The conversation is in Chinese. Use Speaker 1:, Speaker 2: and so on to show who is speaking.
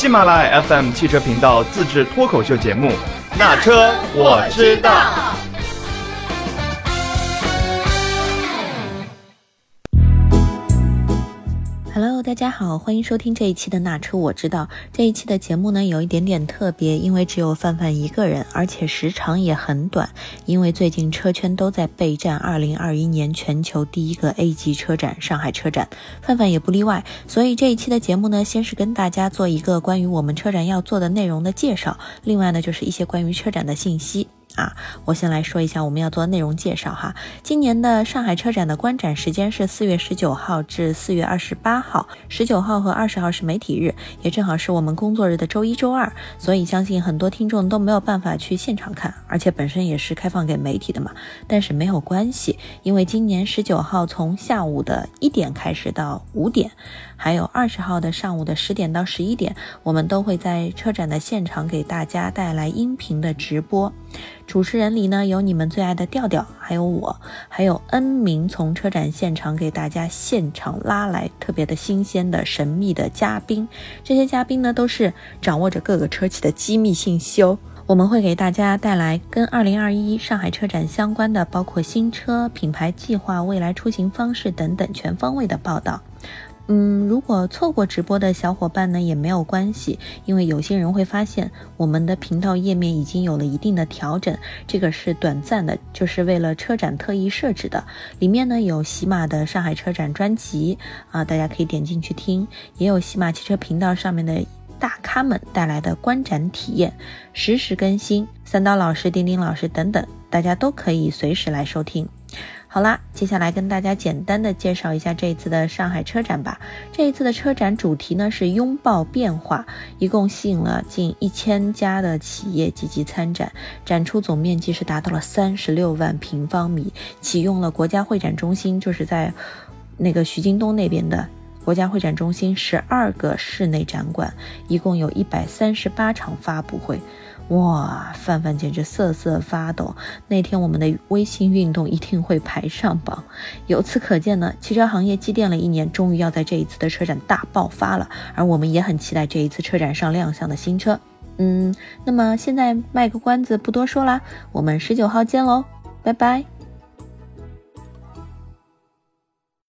Speaker 1: 喜马拉雅 FM 汽车频道自制脱口秀节目《那车我知道》。
Speaker 2: Hello，大家好，欢迎收听这一期的《那车我知道》。这一期的节目呢，有一点点特别，因为只有范范一个人，而且时长也很短。因为最近车圈都在备战2021年全球第一个 A 级车展——上海车展，范范也不例外。所以这一期的节目呢，先是跟大家做一个关于我们车展要做的内容的介绍，另外呢，就是一些关于车展的信息。啊，我先来说一下我们要做的内容介绍哈。今年的上海车展的观展时间是四月十九号至四月二十八号，十九号和二十号是媒体日，也正好是我们工作日的周一、周二，所以相信很多听众都没有办法去现场看，而且本身也是开放给媒体的嘛。但是没有关系，因为今年十九号从下午的一点开始到五点，还有二十号的上午的十点到十一点，我们都会在车展的现场给大家带来音频的直播。主持人里呢，有你们最爱的调调，还有我，还有 N 名从车展现场给大家现场拉来特别的新鲜的神秘的嘉宾。这些嘉宾呢，都是掌握着各个车企的机密信息哦。我们会给大家带来跟2021上海车展相关的，包括新车、品牌计划、未来出行方式等等全方位的报道。嗯，如果错过直播的小伙伴呢，也没有关系，因为有些人会发现我们的频道页面已经有了一定的调整，这个是短暂的，就是为了车展特意设置的。里面呢有喜马的上海车展专辑啊，大家可以点进去听，也有喜马汽车频道上面的大咖们带来的观展体验，实时更新，三刀老师、丁丁老师等等，大家都可以随时来收听。好啦，接下来跟大家简单的介绍一下这一次的上海车展吧。这一次的车展主题呢是拥抱变化，一共吸引了近一千家的企业积极参展，展出总面积是达到了三十六万平方米，启用了国家会展中心，就是在那个徐泾东那边的国家会展中心十二个室内展馆，一共有一百三十八场发布会。哇，范范简直瑟瑟发抖。那天我们的微信运动一定会排上榜。由此可见呢，汽车行业积淀了一年，终于要在这一次的车展大爆发了。而我们也很期待这一次车展上亮相的新车。嗯，那么现在卖个关子，不多说啦，我们十九号见喽，拜拜。